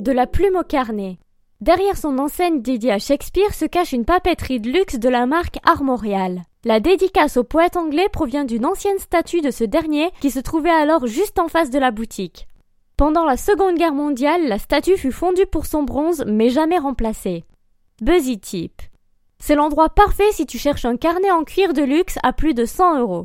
De la plume au carnet. Derrière son enseigne dédiée à Shakespeare se cache une papeterie de luxe de la marque Armorial. La dédicace au poète anglais provient d'une ancienne statue de ce dernier qui se trouvait alors juste en face de la boutique. Pendant la Seconde Guerre mondiale, la statue fut fondue pour son bronze mais jamais remplacée. Buzzy Tip. C'est l'endroit parfait si tu cherches un carnet en cuir de luxe à plus de 100 euros.